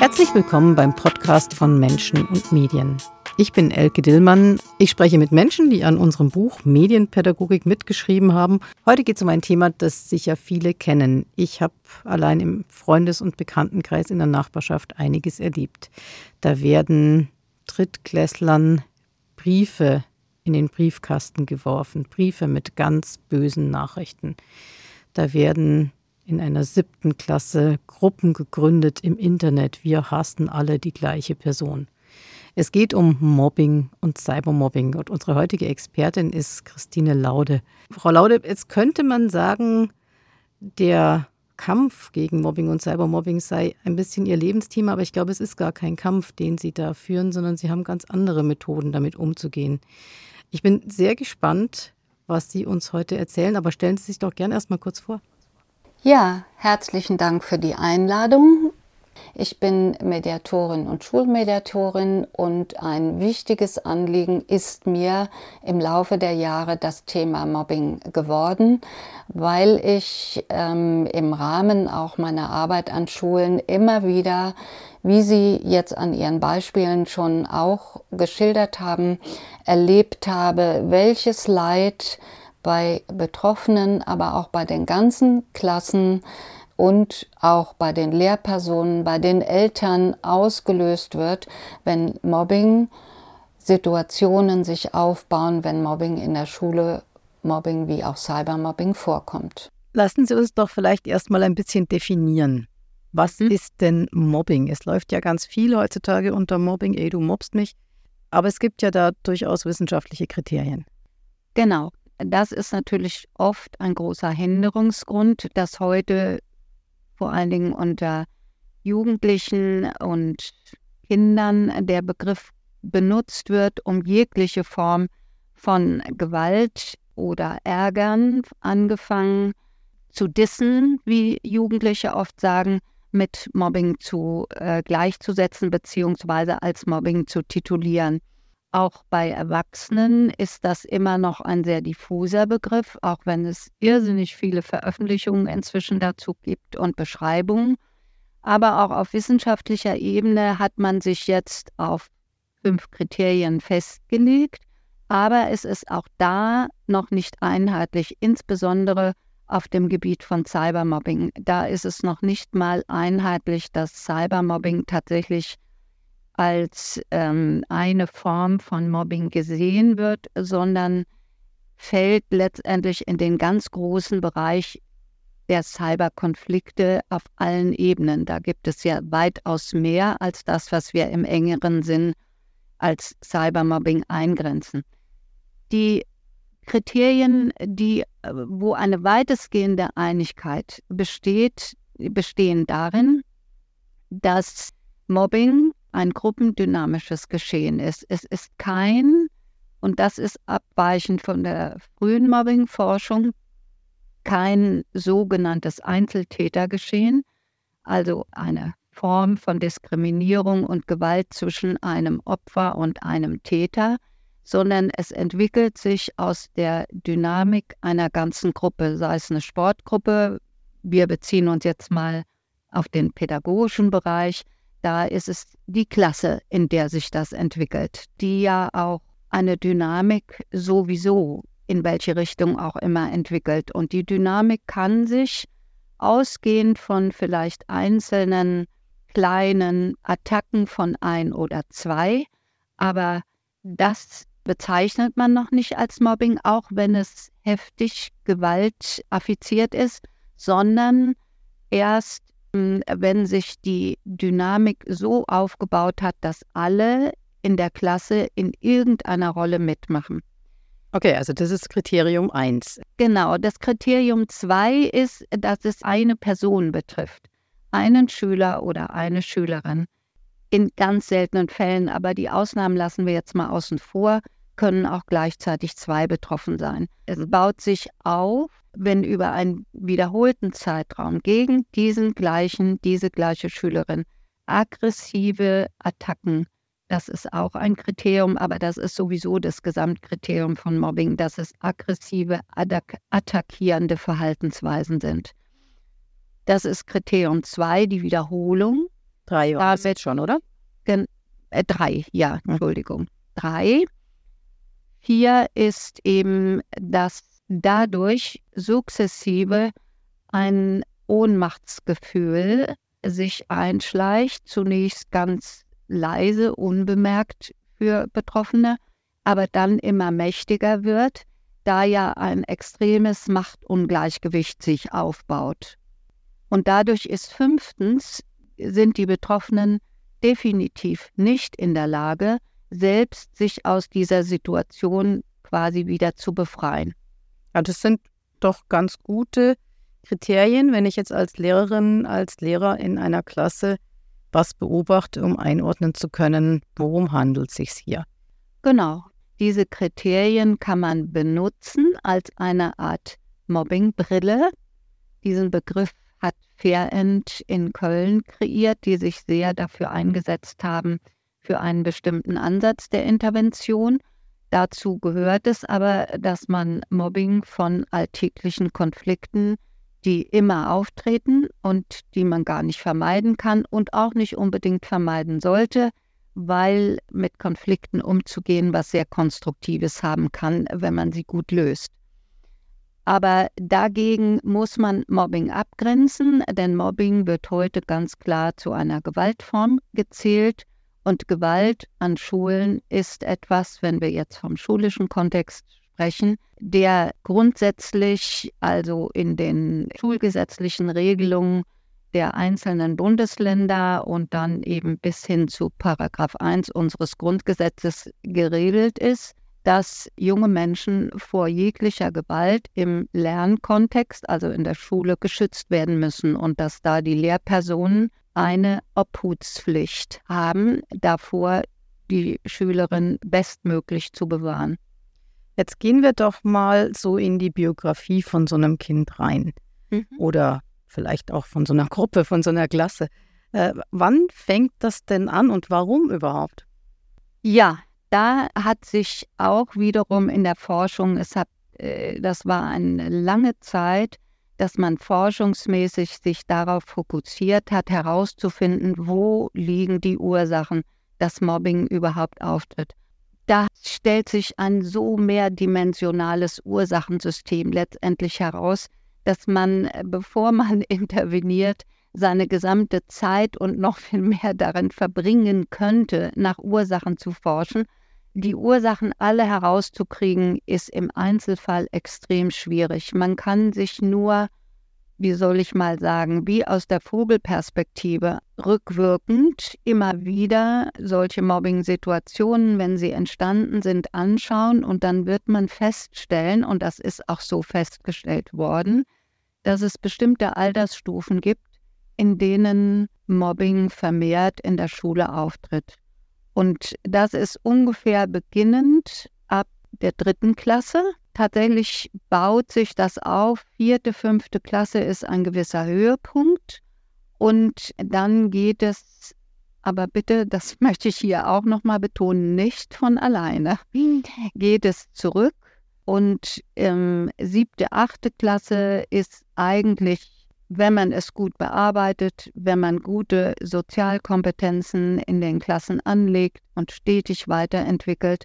Herzlich willkommen beim Podcast von Menschen und Medien. Ich bin Elke Dillmann. Ich spreche mit Menschen, die an unserem Buch Medienpädagogik mitgeschrieben haben. Heute geht es um ein Thema, das sicher viele kennen. Ich habe allein im Freundes- und Bekanntenkreis in der Nachbarschaft einiges erlebt. Da werden Drittklässlern Briefe in den Briefkasten geworfen, Briefe mit ganz bösen Nachrichten. Da werden in einer siebten Klasse Gruppen gegründet im Internet. Wir hassen alle die gleiche Person. Es geht um Mobbing und Cybermobbing und unsere heutige Expertin ist Christine Laude. Frau Laude, jetzt könnte man sagen, der Kampf gegen Mobbing und Cybermobbing sei ein bisschen Ihr Lebensthema, aber ich glaube, es ist gar kein Kampf, den Sie da führen, sondern Sie haben ganz andere Methoden, damit umzugehen. Ich bin sehr gespannt, was Sie uns heute erzählen, aber stellen Sie sich doch gern erst mal kurz vor. Ja, herzlichen Dank für die Einladung. Ich bin Mediatorin und Schulmediatorin und ein wichtiges Anliegen ist mir im Laufe der Jahre das Thema Mobbing geworden, weil ich ähm, im Rahmen auch meiner Arbeit an Schulen immer wieder, wie Sie jetzt an Ihren Beispielen schon auch geschildert haben, erlebt habe, welches Leid bei Betroffenen, aber auch bei den ganzen Klassen und auch bei den Lehrpersonen, bei den Eltern ausgelöst wird, wenn Mobbing Situationen sich aufbauen, wenn Mobbing in der Schule, Mobbing wie auch Cybermobbing vorkommt. Lassen Sie uns doch vielleicht erstmal ein bisschen definieren. Was hm? ist denn Mobbing? Es läuft ja ganz viel heutzutage unter Mobbing, ey, du mobst mich. Aber es gibt ja da durchaus wissenschaftliche Kriterien. Genau. Das ist natürlich oft ein großer Hinderungsgrund, dass heute vor allen Dingen unter Jugendlichen und Kindern der Begriff benutzt wird, um jegliche Form von Gewalt oder Ärgern, angefangen zu dissen, wie Jugendliche oft sagen, mit Mobbing zu äh, gleichzusetzen beziehungsweise als Mobbing zu titulieren. Auch bei Erwachsenen ist das immer noch ein sehr diffuser Begriff, auch wenn es irrsinnig viele Veröffentlichungen inzwischen dazu gibt und Beschreibungen. Aber auch auf wissenschaftlicher Ebene hat man sich jetzt auf fünf Kriterien festgelegt. Aber es ist auch da noch nicht einheitlich, insbesondere auf dem Gebiet von Cybermobbing. Da ist es noch nicht mal einheitlich, dass Cybermobbing tatsächlich als ähm, eine Form von Mobbing gesehen wird, sondern fällt letztendlich in den ganz großen Bereich der Cyberkonflikte auf allen Ebenen. Da gibt es ja weitaus mehr als das, was wir im engeren Sinn als Cybermobbing eingrenzen. Die Kriterien, die, wo eine weitestgehende Einigkeit besteht, bestehen darin, dass Mobbing ein gruppendynamisches Geschehen ist. Es ist kein, und das ist abweichend von der frühen Mobbing-Forschung, kein sogenanntes Einzeltätergeschehen, also eine Form von Diskriminierung und Gewalt zwischen einem Opfer und einem Täter, sondern es entwickelt sich aus der Dynamik einer ganzen Gruppe, sei es eine Sportgruppe, wir beziehen uns jetzt mal auf den pädagogischen Bereich, da ist es die Klasse, in der sich das entwickelt, die ja auch eine Dynamik sowieso in welche Richtung auch immer entwickelt. Und die Dynamik kann sich ausgehend von vielleicht einzelnen kleinen Attacken von ein oder zwei, aber das bezeichnet man noch nicht als Mobbing, auch wenn es heftig gewaltaffiziert ist, sondern erst wenn sich die Dynamik so aufgebaut hat, dass alle in der Klasse in irgendeiner Rolle mitmachen. Okay, also das ist Kriterium 1. Genau, das Kriterium 2 ist, dass es eine Person betrifft. Einen Schüler oder eine Schülerin. In ganz seltenen Fällen, aber die Ausnahmen lassen wir jetzt mal außen vor, können auch gleichzeitig zwei betroffen sein. Es baut sich auf wenn über einen wiederholten Zeitraum gegen diesen gleichen, diese gleiche Schülerin aggressive Attacken, das ist auch ein Kriterium, aber das ist sowieso das Gesamtkriterium von Mobbing, dass es aggressive, attackierende Verhaltensweisen sind. Das ist Kriterium 2, die Wiederholung. Drei Jahre Damit, schon, oder? Gen, äh, drei, ja, Entschuldigung. Drei. Vier ist eben, dass dadurch sukzessive ein Ohnmachtsgefühl sich einschleicht, zunächst ganz leise, unbemerkt für Betroffene, aber dann immer mächtiger wird, da ja ein extremes Machtungleichgewicht sich aufbaut. Und dadurch ist fünftens, sind die Betroffenen definitiv nicht in der Lage, selbst sich aus dieser Situation quasi wieder zu befreien. Ja, das sind doch ganz gute Kriterien, wenn ich jetzt als Lehrerin, als Lehrer in einer Klasse was beobachte, um einordnen zu können, worum handelt es sich hier. Genau. Diese Kriterien kann man benutzen als eine Art Mobbingbrille. Diesen Begriff hat Fairend in Köln kreiert, die sich sehr dafür eingesetzt haben, für einen bestimmten Ansatz der Intervention. Dazu gehört es aber, dass man Mobbing von alltäglichen Konflikten, die immer auftreten und die man gar nicht vermeiden kann und auch nicht unbedingt vermeiden sollte, weil mit Konflikten umzugehen was sehr Konstruktives haben kann, wenn man sie gut löst. Aber dagegen muss man Mobbing abgrenzen, denn Mobbing wird heute ganz klar zu einer Gewaltform gezählt und Gewalt an Schulen ist etwas, wenn wir jetzt vom schulischen Kontext sprechen, der grundsätzlich also in den schulgesetzlichen Regelungen der einzelnen Bundesländer und dann eben bis hin zu Paragraph 1 unseres Grundgesetzes geregelt ist, dass junge Menschen vor jeglicher Gewalt im Lernkontext, also in der Schule, geschützt werden müssen und dass da die Lehrpersonen eine Obhutspflicht haben, davor die Schülerin bestmöglich zu bewahren. Jetzt gehen wir doch mal so in die Biografie von so einem Kind rein. Mhm. Oder vielleicht auch von so einer Gruppe, von so einer Klasse. Äh, wann fängt das denn an und warum überhaupt? Ja, da hat sich auch wiederum in der Forschung, es hat, äh, das war eine lange Zeit, dass man forschungsmäßig sich darauf fokussiert hat, herauszufinden, wo liegen die Ursachen, dass Mobbing überhaupt auftritt. Da stellt sich ein so mehrdimensionales Ursachensystem letztendlich heraus, dass man, bevor man interveniert, seine gesamte Zeit und noch viel mehr darin verbringen könnte, nach Ursachen zu forschen die Ursachen alle herauszukriegen, ist im Einzelfall extrem schwierig. Man kann sich nur, wie soll ich mal sagen, wie aus der Vogelperspektive rückwirkend immer wieder solche Mobbing-Situationen, wenn sie entstanden sind, anschauen und dann wird man feststellen, und das ist auch so festgestellt worden, dass es bestimmte Altersstufen gibt, in denen Mobbing vermehrt in der Schule auftritt. Und das ist ungefähr beginnend ab der dritten Klasse. Tatsächlich baut sich das auf. Vierte, fünfte Klasse ist ein gewisser Höhepunkt. Und dann geht es, aber bitte, das möchte ich hier auch nochmal betonen, nicht von alleine, geht es zurück. Und ähm, siebte, achte Klasse ist eigentlich wenn man es gut bearbeitet, wenn man gute Sozialkompetenzen in den Klassen anlegt und stetig weiterentwickelt,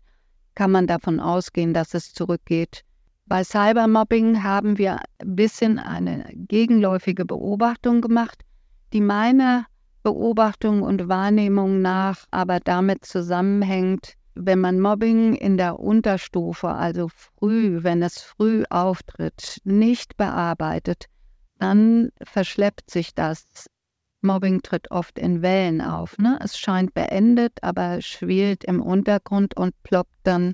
kann man davon ausgehen, dass es zurückgeht. Bei Cybermobbing haben wir ein bisschen eine gegenläufige Beobachtung gemacht, die meiner Beobachtung und Wahrnehmung nach aber damit zusammenhängt, wenn man Mobbing in der Unterstufe, also früh, wenn es früh auftritt, nicht bearbeitet, dann verschleppt sich das. Mobbing tritt oft in Wellen auf. Ne? Es scheint beendet, aber schwelt im Untergrund und ploppt dann,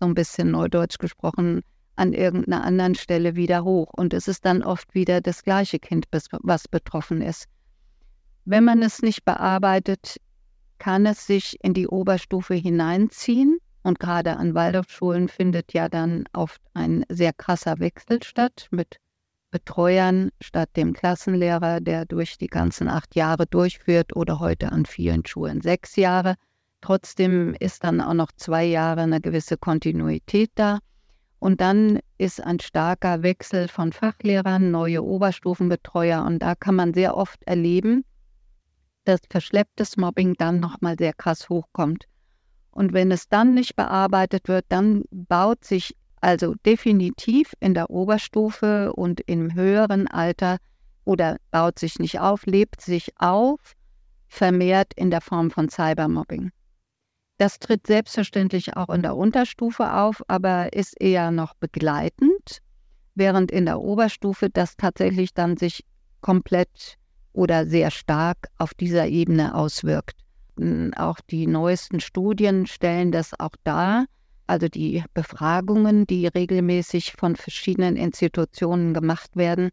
so ein bisschen neudeutsch gesprochen, an irgendeiner anderen Stelle wieder hoch. Und es ist dann oft wieder das gleiche Kind, was betroffen ist. Wenn man es nicht bearbeitet, kann es sich in die Oberstufe hineinziehen. Und gerade an Waldorfschulen findet ja dann oft ein sehr krasser Wechsel statt mit Betreuern statt dem Klassenlehrer, der durch die ganzen acht Jahre durchführt oder heute an vielen Schulen sechs Jahre. Trotzdem ist dann auch noch zwei Jahre eine gewisse Kontinuität da. Und dann ist ein starker Wechsel von Fachlehrern, neue Oberstufenbetreuer. Und da kann man sehr oft erleben, dass verschlepptes Mobbing dann nochmal sehr krass hochkommt. Und wenn es dann nicht bearbeitet wird, dann baut sich also definitiv in der Oberstufe und im höheren Alter oder baut sich nicht auf, lebt sich auf, vermehrt in der Form von Cybermobbing. Das tritt selbstverständlich auch in der Unterstufe auf, aber ist eher noch begleitend, während in der Oberstufe das tatsächlich dann sich komplett oder sehr stark auf dieser Ebene auswirkt. Auch die neuesten Studien stellen das auch dar, also die Befragungen, die regelmäßig von verschiedenen Institutionen gemacht werden,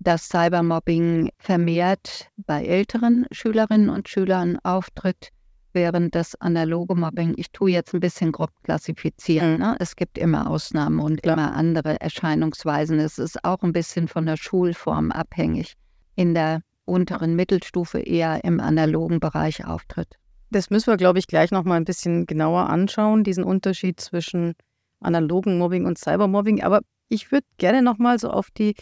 dass Cybermobbing vermehrt bei älteren Schülerinnen und Schülern auftritt, während das analoge Mobbing, ich tue jetzt ein bisschen grob klassifizieren, mhm. ne? es gibt immer Ausnahmen und Klar. immer andere Erscheinungsweisen. Es ist auch ein bisschen von der Schulform abhängig. In der unteren Mittelstufe eher im analogen Bereich auftritt. Das müssen wir, glaube ich, gleich noch mal ein bisschen genauer anschauen, diesen Unterschied zwischen analogen Mobbing und Cybermobbing. Aber ich würde gerne noch mal so auf die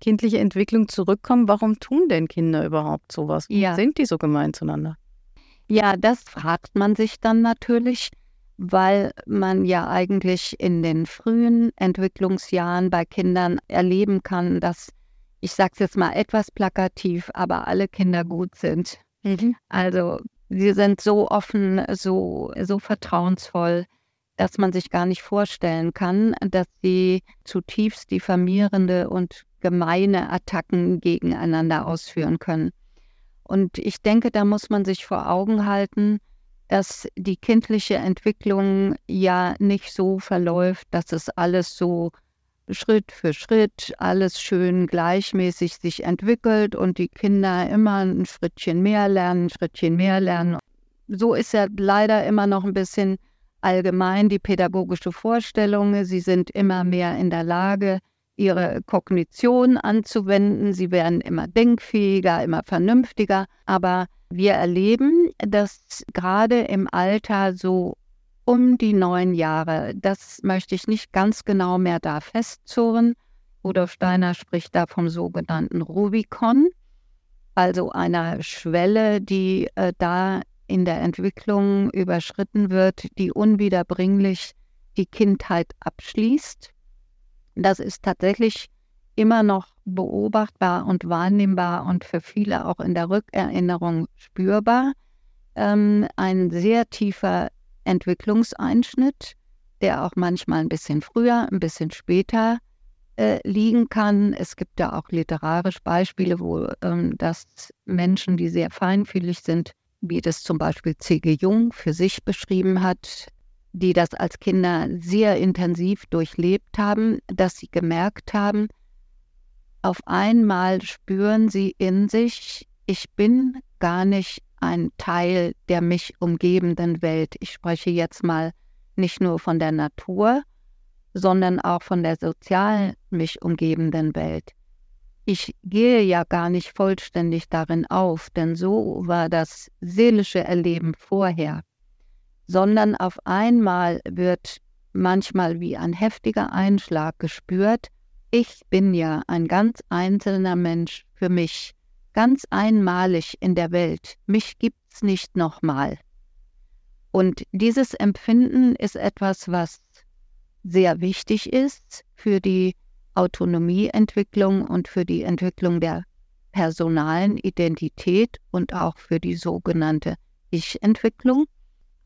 kindliche Entwicklung zurückkommen. Warum tun denn Kinder überhaupt sowas? Ja. Sind die so gemein zueinander? Ja, das fragt man sich dann natürlich, weil man ja eigentlich in den frühen Entwicklungsjahren bei Kindern erleben kann, dass, ich sage es jetzt mal etwas plakativ, aber alle Kinder gut sind. Mhm. Also Sie sind so offen, so, so vertrauensvoll, dass man sich gar nicht vorstellen kann, dass sie zutiefst diffamierende und gemeine Attacken gegeneinander ausführen können. Und ich denke, da muss man sich vor Augen halten, dass die kindliche Entwicklung ja nicht so verläuft, dass es alles so Schritt für Schritt alles schön gleichmäßig sich entwickelt und die Kinder immer ein Schrittchen mehr lernen, ein Schrittchen mehr lernen. So ist ja leider immer noch ein bisschen allgemein die pädagogische Vorstellung. Sie sind immer mehr in der Lage, ihre Kognition anzuwenden. Sie werden immer denkfähiger, immer vernünftiger. Aber wir erleben, dass gerade im Alter so um die neun Jahre. Das möchte ich nicht ganz genau mehr da festzurren. Rudolf Steiner spricht da vom sogenannten Rubicon, also einer Schwelle, die äh, da in der Entwicklung überschritten wird, die unwiederbringlich die Kindheit abschließt. Das ist tatsächlich immer noch beobachtbar und wahrnehmbar und für viele auch in der Rückerinnerung spürbar. Ähm, ein sehr tiefer Entwicklungseinschnitt, der auch manchmal ein bisschen früher, ein bisschen später äh, liegen kann. Es gibt da auch literarisch Beispiele, wo ähm, das Menschen, die sehr feinfühlig sind, wie das zum Beispiel C.G. Jung für sich beschrieben hat, die das als Kinder sehr intensiv durchlebt haben, dass sie gemerkt haben, auf einmal spüren sie in sich, ich bin gar nicht ein Teil der mich umgebenden Welt. Ich spreche jetzt mal nicht nur von der Natur, sondern auch von der sozial mich umgebenden Welt. Ich gehe ja gar nicht vollständig darin auf, denn so war das seelische Erleben vorher, sondern auf einmal wird manchmal wie ein heftiger Einschlag gespürt, ich bin ja ein ganz einzelner Mensch für mich ganz einmalig in der Welt. Mich gibt's nicht nochmal. Und dieses Empfinden ist etwas, was sehr wichtig ist für die Autonomieentwicklung und für die Entwicklung der personalen Identität und auch für die sogenannte Ich-Entwicklung.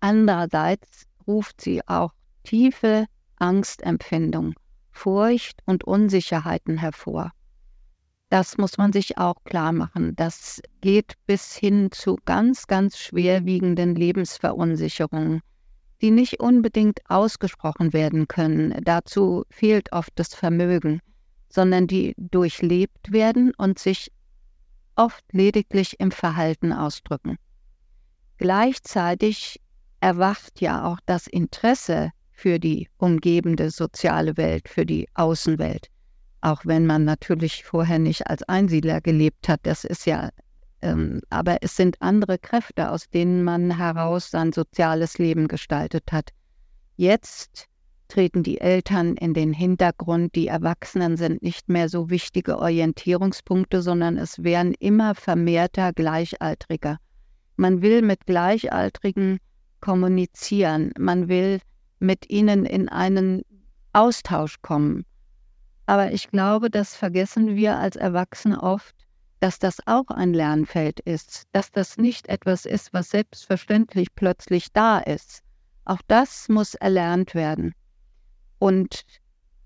Andererseits ruft sie auch tiefe Angstempfindung, Furcht und Unsicherheiten hervor. Das muss man sich auch klar machen. Das geht bis hin zu ganz, ganz schwerwiegenden Lebensverunsicherungen, die nicht unbedingt ausgesprochen werden können. Dazu fehlt oft das Vermögen, sondern die durchlebt werden und sich oft lediglich im Verhalten ausdrücken. Gleichzeitig erwacht ja auch das Interesse für die umgebende soziale Welt, für die Außenwelt auch wenn man natürlich vorher nicht als Einsiedler gelebt hat. Das ist ja, ähm, aber es sind andere Kräfte, aus denen man heraus sein soziales Leben gestaltet hat. Jetzt treten die Eltern in den Hintergrund, die Erwachsenen sind nicht mehr so wichtige Orientierungspunkte, sondern es werden immer vermehrter Gleichaltriger. Man will mit Gleichaltrigen kommunizieren. Man will mit ihnen in einen Austausch kommen. Aber ich glaube, das vergessen wir als Erwachsene oft, dass das auch ein Lernfeld ist, dass das nicht etwas ist, was selbstverständlich plötzlich da ist. Auch das muss erlernt werden. Und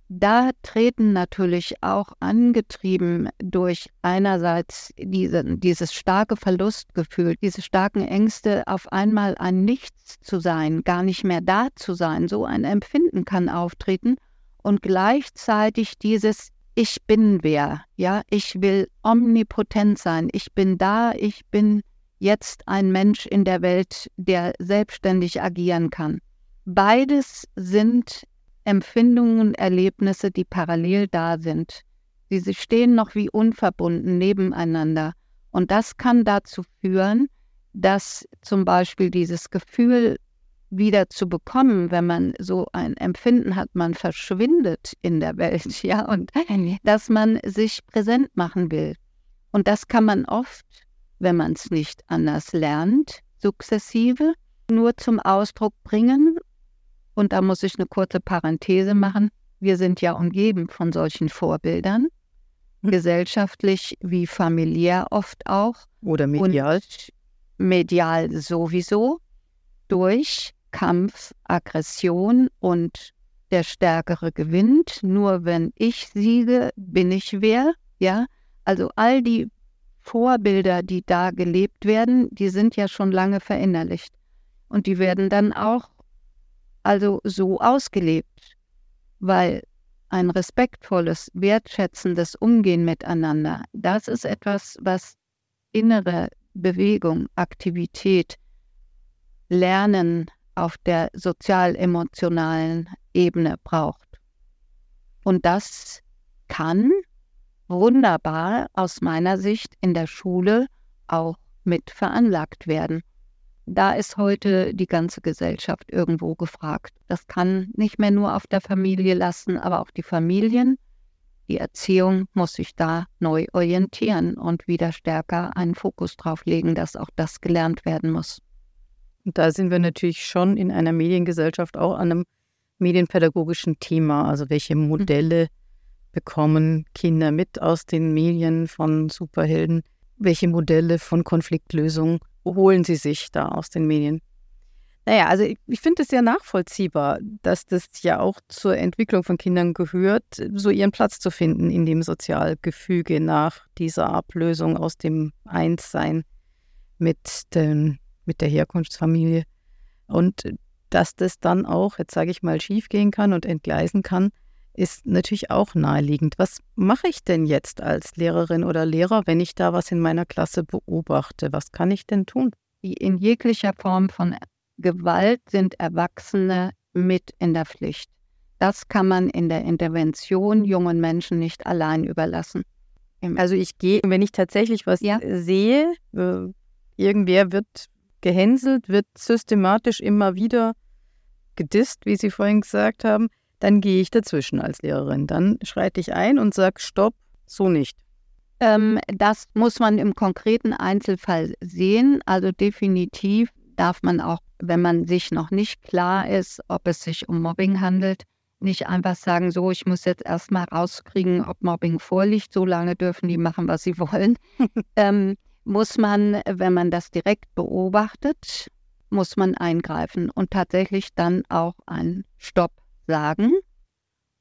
da treten natürlich auch angetrieben durch einerseits diese, dieses starke Verlustgefühl, diese starken Ängste, auf einmal ein Nichts zu sein, gar nicht mehr da zu sein. So ein Empfinden kann auftreten und gleichzeitig dieses Ich bin wer, ja, ich will omnipotent sein, ich bin da, ich bin jetzt ein Mensch in der Welt, der selbstständig agieren kann. Beides sind Empfindungen, Erlebnisse, die parallel da sind. Sie stehen noch wie unverbunden nebeneinander. Und das kann dazu führen, dass zum Beispiel dieses Gefühl wieder zu bekommen, wenn man so ein Empfinden hat, man verschwindet in der Welt, ja, und dass man sich präsent machen will. Und das kann man oft, wenn man es nicht anders lernt, sukzessive nur zum Ausdruck bringen und da muss ich eine kurze Parenthese machen. Wir sind ja umgeben von solchen Vorbildern, hm. gesellschaftlich wie familiär oft auch. Oder medial. medial sowieso. Durch Kampf, Aggression und der Stärkere gewinnt. Nur wenn ich siege, bin ich wer. Ja, also all die Vorbilder, die da gelebt werden, die sind ja schon lange verinnerlicht. Und die werden dann auch also so ausgelebt, weil ein respektvolles, wertschätzendes Umgehen miteinander, das ist etwas, was innere Bewegung, Aktivität, Lernen auf der sozial-emotionalen Ebene braucht. Und das kann wunderbar aus meiner Sicht in der Schule auch mit veranlagt werden. Da ist heute die ganze Gesellschaft irgendwo gefragt. Das kann nicht mehr nur auf der Familie lassen, aber auch die Familien. Die Erziehung muss sich da neu orientieren und wieder stärker einen Fokus drauf legen, dass auch das gelernt werden muss. Und da sind wir natürlich schon in einer Mediengesellschaft auch an einem medienpädagogischen Thema. Also welche mhm. Modelle bekommen Kinder mit aus den Medien von Superhelden? Welche Modelle von Konfliktlösung holen sie sich da aus den Medien? Naja, also ich, ich finde es sehr nachvollziehbar, dass das ja auch zur Entwicklung von Kindern gehört, so ihren Platz zu finden in dem Sozialgefüge nach dieser Ablösung aus dem Einssein mit, den, mit der Herkunftsfamilie. Und dass das dann auch, jetzt sage ich mal, schiefgehen kann und entgleisen kann, ist natürlich auch naheliegend. Was mache ich denn jetzt als Lehrerin oder Lehrer, wenn ich da was in meiner Klasse beobachte? Was kann ich denn tun? In jeglicher Form von Gewalt sind Erwachsene mit in der Pflicht. Das kann man in der Intervention jungen Menschen nicht allein überlassen. Also ich gehe, wenn ich tatsächlich was ja. sehe, äh, irgendwer wird gehänselt, wird systematisch immer wieder gedisst, wie Sie vorhin gesagt haben, dann gehe ich dazwischen als Lehrerin. Dann schreite ich ein und sage, stopp, so nicht. Ähm, das muss man im konkreten Einzelfall sehen. Also definitiv darf man auch, wenn man sich noch nicht klar ist, ob es sich um Mobbing handelt, nicht einfach sagen, so, ich muss jetzt erstmal rauskriegen, ob Mobbing vorliegt. So lange dürfen die machen, was sie wollen. ähm, muss man, wenn man das direkt beobachtet, muss man eingreifen und tatsächlich dann auch einen Stopp sagen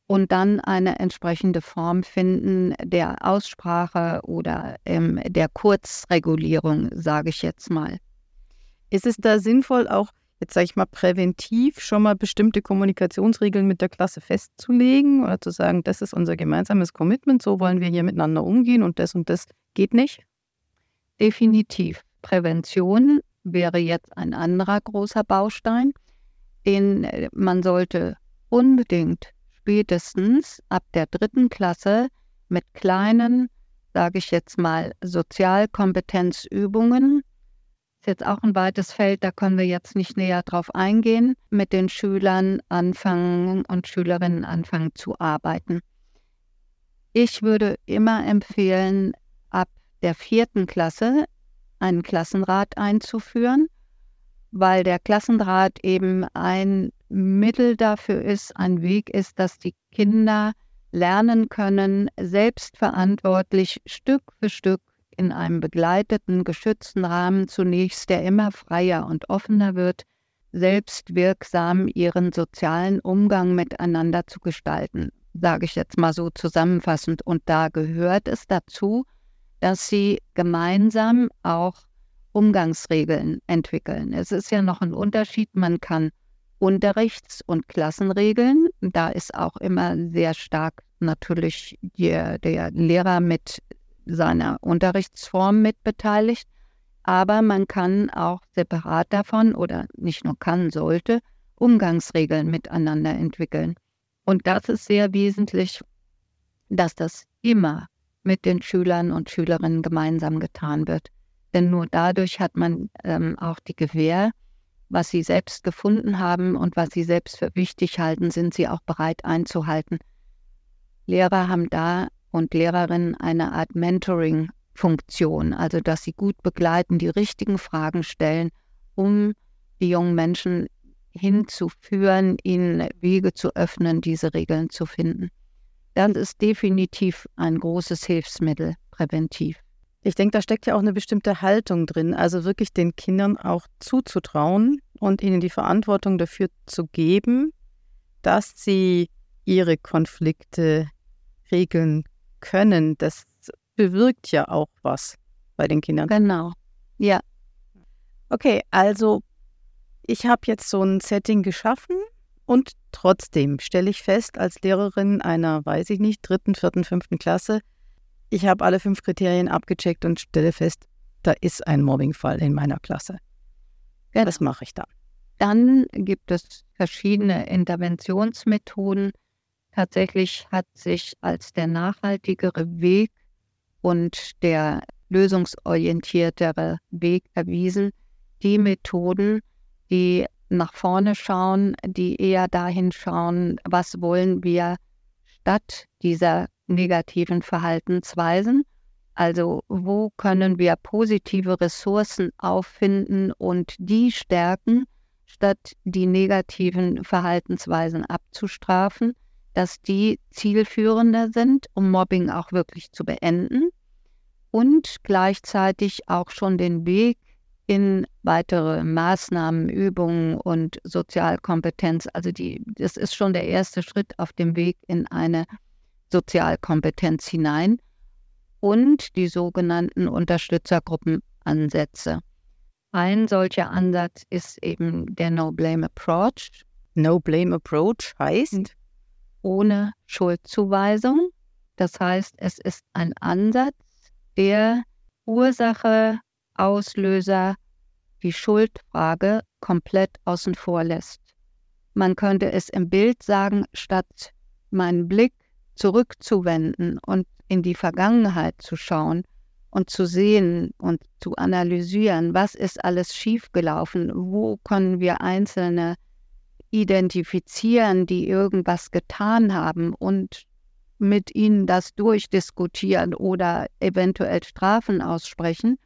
und dann eine entsprechende Form finden der Aussprache oder ähm, der Kurzregulierung, sage ich jetzt mal. Ist es da sinnvoll, auch jetzt sage ich mal präventiv schon mal bestimmte Kommunikationsregeln mit der Klasse festzulegen oder zu sagen, das ist unser gemeinsames Commitment, so wollen wir hier miteinander umgehen und das und das geht nicht? Definitiv. Prävention wäre jetzt ein anderer großer Baustein, den äh, man sollte unbedingt spätestens ab der dritten Klasse mit kleinen, sage ich jetzt mal, Sozialkompetenzübungen. Ist jetzt auch ein weites Feld, da können wir jetzt nicht näher drauf eingehen, mit den Schülern anfangen und Schülerinnen anfangen zu arbeiten. Ich würde immer empfehlen, der vierten Klasse einen Klassenrat einzuführen, weil der Klassenrat eben ein Mittel dafür ist, ein Weg ist, dass die Kinder lernen können, selbstverantwortlich Stück für Stück in einem begleiteten, geschützten Rahmen zunächst, der immer freier und offener wird, selbstwirksam ihren sozialen Umgang miteinander zu gestalten, sage ich jetzt mal so zusammenfassend. Und da gehört es dazu, dass sie gemeinsam auch Umgangsregeln entwickeln. Es ist ja noch ein Unterschied, man kann Unterrichts- und Klassenregeln, da ist auch immer sehr stark natürlich der, der Lehrer mit seiner Unterrichtsform mitbeteiligt. Aber man kann auch separat davon oder nicht nur kann, sollte Umgangsregeln miteinander entwickeln. Und das ist sehr wesentlich, dass das immer mit den Schülern und Schülerinnen gemeinsam getan wird. Denn nur dadurch hat man ähm, auch die Gewähr, was sie selbst gefunden haben und was sie selbst für wichtig halten, sind sie auch bereit einzuhalten. Lehrer haben da und Lehrerinnen eine Art Mentoring-Funktion, also dass sie gut begleiten, die richtigen Fragen stellen, um die jungen Menschen hinzuführen, ihnen Wege zu öffnen, diese Regeln zu finden. Das ist definitiv ein großes Hilfsmittel präventiv. Ich denke, da steckt ja auch eine bestimmte Haltung drin, also wirklich den Kindern auch zuzutrauen und ihnen die Verantwortung dafür zu geben, dass sie ihre Konflikte regeln können. Das bewirkt ja auch was bei den Kindern. Genau, ja. Okay, also ich habe jetzt so ein Setting geschaffen und trotzdem stelle ich fest, als Lehrerin einer, weiß ich nicht, dritten, vierten, fünften Klasse, ich habe alle fünf Kriterien abgecheckt und stelle fest, da ist ein Mobbingfall in meiner Klasse. Ja, das mache ich dann. Dann gibt es verschiedene Interventionsmethoden. Tatsächlich hat sich als der nachhaltigere Weg und der lösungsorientiertere Weg erwiesen, die Methoden, die nach vorne schauen, die eher dahin schauen, was wollen wir statt dieser negativen Verhaltensweisen. Also wo können wir positive Ressourcen auffinden und die stärken, statt die negativen Verhaltensweisen abzustrafen, dass die zielführender sind, um Mobbing auch wirklich zu beenden und gleichzeitig auch schon den Weg in weitere Maßnahmen, Übungen und Sozialkompetenz. Also die, das ist schon der erste Schritt auf dem Weg in eine Sozialkompetenz hinein und die sogenannten Unterstützergruppenansätze. Ein solcher Ansatz ist eben der No-Blame Approach. No-Blame Approach heißt? Ohne Schuldzuweisung. Das heißt, es ist ein Ansatz, der Ursache, Auslöser, die Schuldfrage komplett außen vor lässt. Man könnte es im Bild sagen, statt meinen Blick zurückzuwenden und in die Vergangenheit zu schauen und zu sehen und zu analysieren, was ist alles schiefgelaufen, wo können wir Einzelne identifizieren, die irgendwas getan haben und mit ihnen das durchdiskutieren oder eventuell Strafen aussprechen,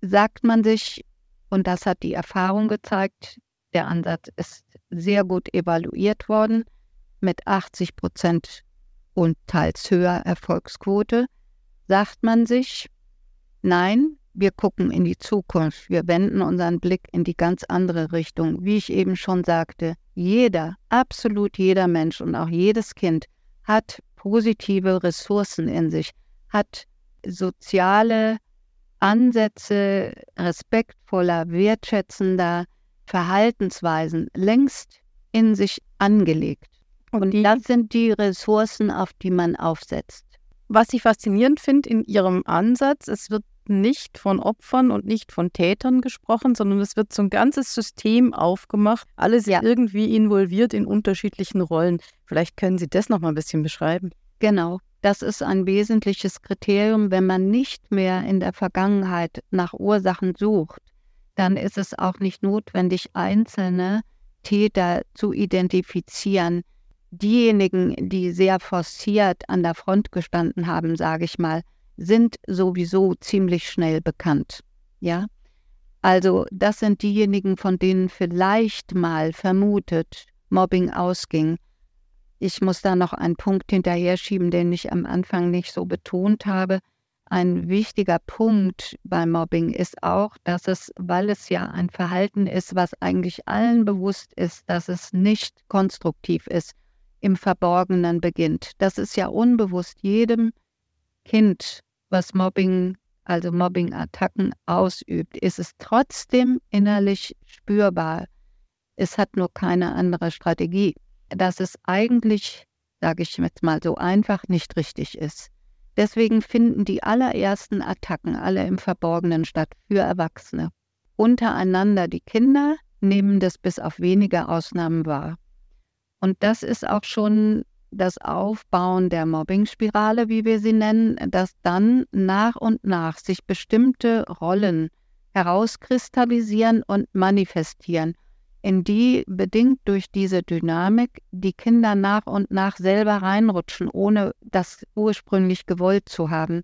sagt man sich, und das hat die Erfahrung gezeigt, der Ansatz ist sehr gut evaluiert worden, mit 80 Prozent und teils höher Erfolgsquote, sagt man sich, nein, wir gucken in die Zukunft, wir wenden unseren Blick in die ganz andere Richtung. Wie ich eben schon sagte, jeder, absolut jeder Mensch und auch jedes Kind hat positive Ressourcen in sich, hat soziale Ansätze respektvoller, wertschätzender Verhaltensweisen längst in sich angelegt. Und das sind die Ressourcen, auf die man aufsetzt. Was ich faszinierend finde in Ihrem Ansatz, es wird nicht von Opfern und nicht von Tätern gesprochen, sondern es wird so ein ganzes System aufgemacht. Alle sind ja. irgendwie involviert in unterschiedlichen Rollen. Vielleicht können Sie das noch mal ein bisschen beschreiben. Genau. Das ist ein wesentliches Kriterium, wenn man nicht mehr in der Vergangenheit nach Ursachen sucht, dann ist es auch nicht notwendig, einzelne Täter zu identifizieren diejenigen, die sehr forciert an der Front gestanden haben, sage ich mal, sind sowieso ziemlich schnell bekannt. Ja, also das sind diejenigen, von denen vielleicht mal vermutet Mobbing ausging. Ich muss da noch einen Punkt hinterher schieben, den ich am Anfang nicht so betont habe. Ein wichtiger Punkt beim Mobbing ist auch, dass es, weil es ja ein Verhalten ist, was eigentlich allen bewusst ist, dass es nicht konstruktiv ist, im Verborgenen beginnt. Das ist ja unbewusst jedem Kind, was Mobbing, also Mobbing-Attacken ausübt, ist es trotzdem innerlich spürbar. Es hat nur keine andere Strategie, dass es eigentlich, sage ich jetzt mal so einfach, nicht richtig ist. Deswegen finden die allerersten Attacken alle im Verborgenen statt für Erwachsene. Untereinander die Kinder nehmen das bis auf wenige Ausnahmen wahr. Und das ist auch schon das Aufbauen der Mobbingspirale, wie wir sie nennen, dass dann nach und nach sich bestimmte Rollen herauskristallisieren und manifestieren in die bedingt durch diese Dynamik die Kinder nach und nach selber reinrutschen, ohne das ursprünglich gewollt zu haben.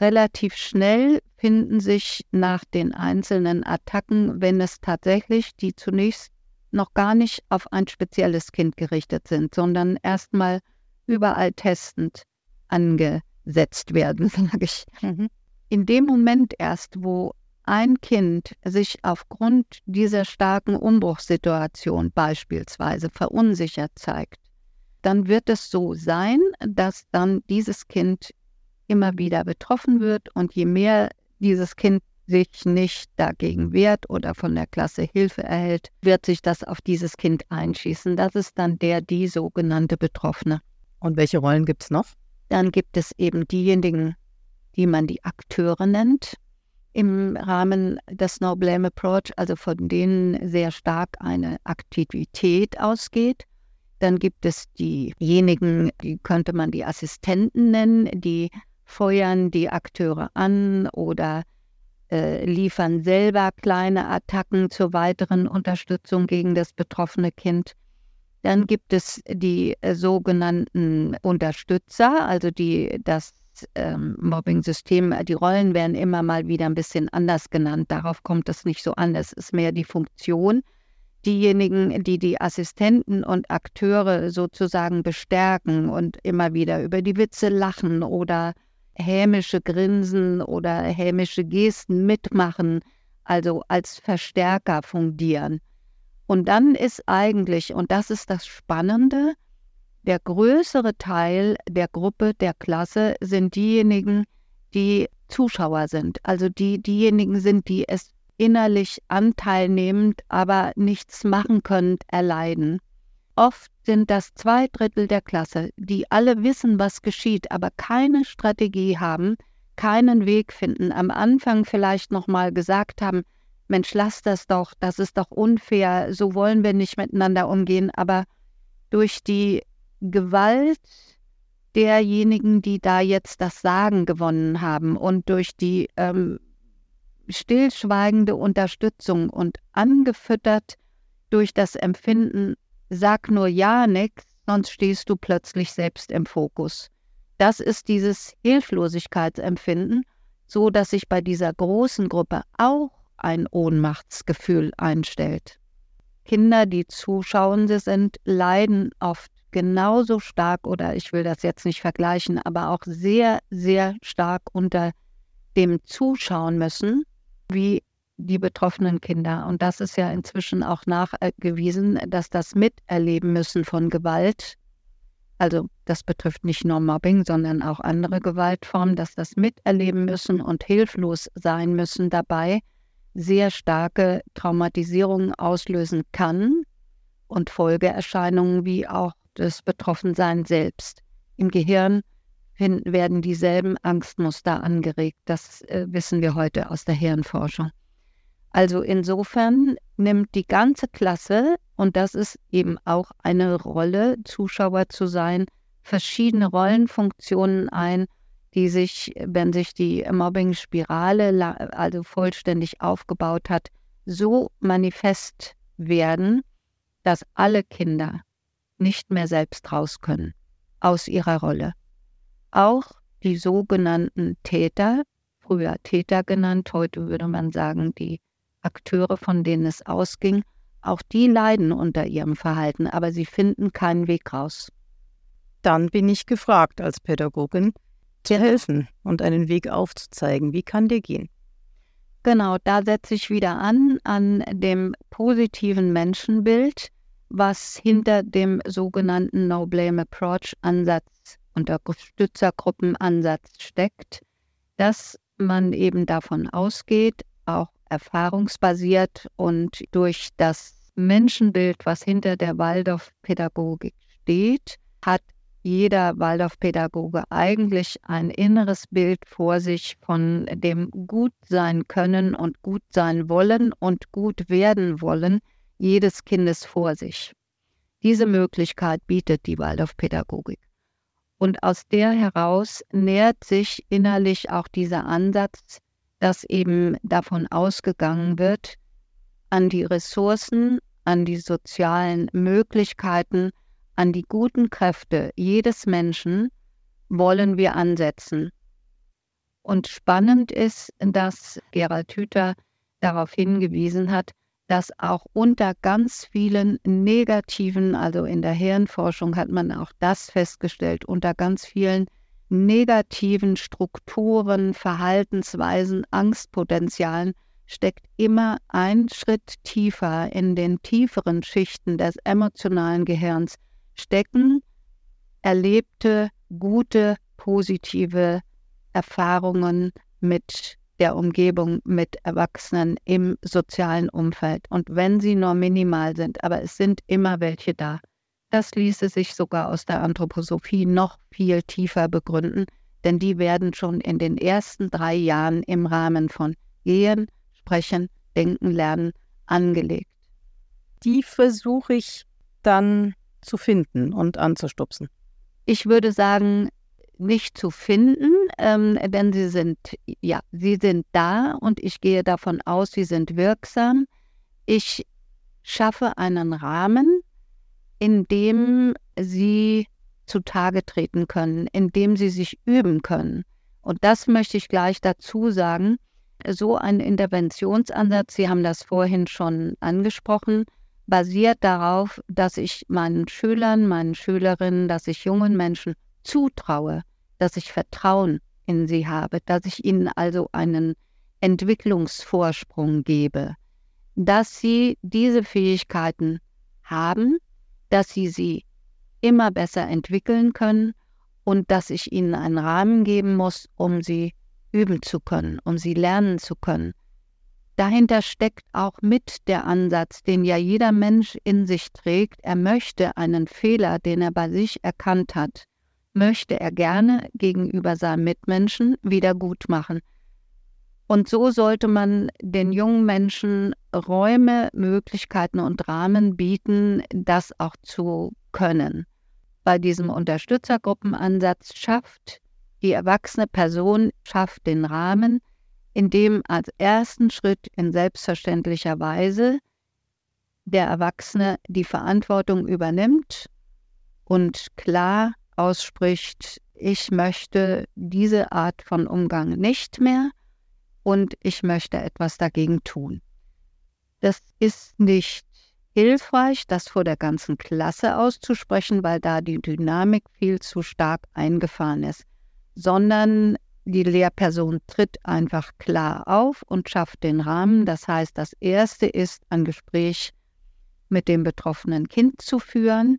Relativ schnell finden sich nach den einzelnen Attacken, wenn es tatsächlich die zunächst noch gar nicht auf ein spezielles Kind gerichtet sind, sondern erstmal überall testend angesetzt werden, sage ich. Mhm. In dem Moment erst, wo ein Kind sich aufgrund dieser starken Umbruchssituation beispielsweise verunsichert zeigt, dann wird es so sein, dass dann dieses Kind immer wieder betroffen wird und je mehr dieses Kind sich nicht dagegen wehrt oder von der Klasse Hilfe erhält, wird sich das auf dieses Kind einschießen. Das ist dann der, die sogenannte Betroffene. Und welche Rollen gibt es noch? Dann gibt es eben diejenigen, die man die Akteure nennt im Rahmen des No Blame Approach, also von denen sehr stark eine Aktivität ausgeht. Dann gibt es diejenigen, die könnte man die Assistenten nennen, die feuern die Akteure an oder äh, liefern selber kleine Attacken zur weiteren Unterstützung gegen das betroffene Kind. Dann gibt es die äh, sogenannten Unterstützer, also die das Mobbing-System, äh, die Rollen werden immer mal wieder ein bisschen anders genannt. Darauf kommt es nicht so an. Es ist mehr die Funktion. Diejenigen, die die Assistenten und Akteure sozusagen bestärken und immer wieder über die Witze lachen oder hämische Grinsen oder hämische Gesten mitmachen, also als Verstärker fungieren. Und dann ist eigentlich, und das ist das Spannende, der größere Teil der Gruppe, der Klasse sind diejenigen, die Zuschauer sind, also die diejenigen sind, die es innerlich anteilnehmend, aber nichts machen können, erleiden. Oft sind das zwei Drittel der Klasse, die alle wissen, was geschieht, aber keine Strategie haben, keinen Weg finden, am Anfang vielleicht nochmal gesagt haben, Mensch, lass das doch, das ist doch unfair, so wollen wir nicht miteinander umgehen, aber durch die Gewalt derjenigen, die da jetzt das Sagen gewonnen haben und durch die ähm, stillschweigende Unterstützung und angefüttert durch das Empfinden, sag nur ja nix, sonst stehst du plötzlich selbst im Fokus. Das ist dieses Hilflosigkeitsempfinden, so dass sich bei dieser großen Gruppe auch ein Ohnmachtsgefühl einstellt. Kinder, die Zuschauende sind, leiden oft genauso stark oder ich will das jetzt nicht vergleichen, aber auch sehr, sehr stark unter dem Zuschauen müssen, wie die betroffenen Kinder. Und das ist ja inzwischen auch nachgewiesen, dass das Miterleben müssen von Gewalt, also das betrifft nicht nur Mobbing, sondern auch andere Gewaltformen, dass das Miterleben müssen und hilflos sein müssen dabei, sehr starke Traumatisierungen auslösen kann und Folgeerscheinungen wie auch des Betroffenseins selbst. Im Gehirn werden dieselben Angstmuster angeregt. Das äh, wissen wir heute aus der Hirnforschung. Also insofern nimmt die ganze Klasse, und das ist eben auch eine Rolle, Zuschauer zu sein, verschiedene Rollenfunktionen ein, die sich, wenn sich die Mobbing-Spirale also vollständig aufgebaut hat, so manifest werden, dass alle Kinder nicht mehr selbst raus können aus ihrer Rolle. Auch die sogenannten Täter früher Täter genannt, heute würde man sagen, die Akteure, von denen es ausging, auch die leiden unter ihrem Verhalten, aber sie finden keinen Weg raus. Dann bin ich gefragt als Pädagogin, zu helfen und einen Weg aufzuzeigen. Wie kann der gehen? Genau, da setze ich wieder an, an dem positiven Menschenbild, was hinter dem sogenannten No Blame Approach Ansatz Unterstützergruppenansatz steckt, dass man eben davon ausgeht, auch erfahrungsbasiert und durch das Menschenbild, was hinter der Waldorfpädagogik steht, hat jeder Waldorfpädagoge eigentlich ein inneres Bild vor sich von dem gut sein können und gut sein wollen und gut werden wollen jedes Kindes vor sich. Diese Möglichkeit bietet die Waldorfpädagogik. Und aus der heraus nähert sich innerlich auch dieser Ansatz, dass eben davon ausgegangen wird, an die Ressourcen, an die sozialen Möglichkeiten, an die guten Kräfte jedes Menschen wollen wir ansetzen. Und spannend ist, dass Gerald Hüther darauf hingewiesen hat, dass auch unter ganz vielen negativen, also in der Hirnforschung hat man auch das festgestellt, unter ganz vielen negativen Strukturen, Verhaltensweisen, Angstpotenzialen steckt immer ein Schritt tiefer in den tieferen Schichten des emotionalen Gehirns stecken erlebte gute, positive Erfahrungen mit der Umgebung mit Erwachsenen im sozialen Umfeld. Und wenn sie nur minimal sind, aber es sind immer welche da. Das ließe sich sogar aus der Anthroposophie noch viel tiefer begründen, denn die werden schon in den ersten drei Jahren im Rahmen von Gehen, Sprechen, Denken, Lernen angelegt. Die versuche ich dann zu finden und anzustupsen. Ich würde sagen, nicht zu finden, ähm, denn sie sind, ja, sie sind da und ich gehe davon aus, sie sind wirksam. Ich schaffe einen Rahmen, in dem sie zutage treten können, in dem sie sich üben können. Und das möchte ich gleich dazu sagen. So ein Interventionsansatz, Sie haben das vorhin schon angesprochen, basiert darauf, dass ich meinen Schülern, meinen Schülerinnen, dass ich jungen Menschen zutraue, dass ich Vertrauen in sie habe, dass ich ihnen also einen Entwicklungsvorsprung gebe, dass sie diese Fähigkeiten haben, dass sie sie immer besser entwickeln können und dass ich ihnen einen Rahmen geben muss, um sie üben zu können, um sie lernen zu können. Dahinter steckt auch mit der Ansatz, den ja jeder Mensch in sich trägt. Er möchte einen Fehler, den er bei sich erkannt hat, möchte er gerne gegenüber seinem Mitmenschen wieder gut machen. Und so sollte man den jungen Menschen Räume, Möglichkeiten und Rahmen bieten, das auch zu können. Bei diesem Unterstützergruppenansatz schafft die erwachsene Person schafft den Rahmen, in dem als ersten Schritt in selbstverständlicher Weise der Erwachsene die Verantwortung übernimmt und klar ausspricht, ich möchte diese Art von Umgang nicht mehr und ich möchte etwas dagegen tun. Das ist nicht hilfreich, das vor der ganzen Klasse auszusprechen, weil da die Dynamik viel zu stark eingefahren ist, sondern die Lehrperson tritt einfach klar auf und schafft den Rahmen. Das heißt, das Erste ist, ein Gespräch mit dem betroffenen Kind zu führen,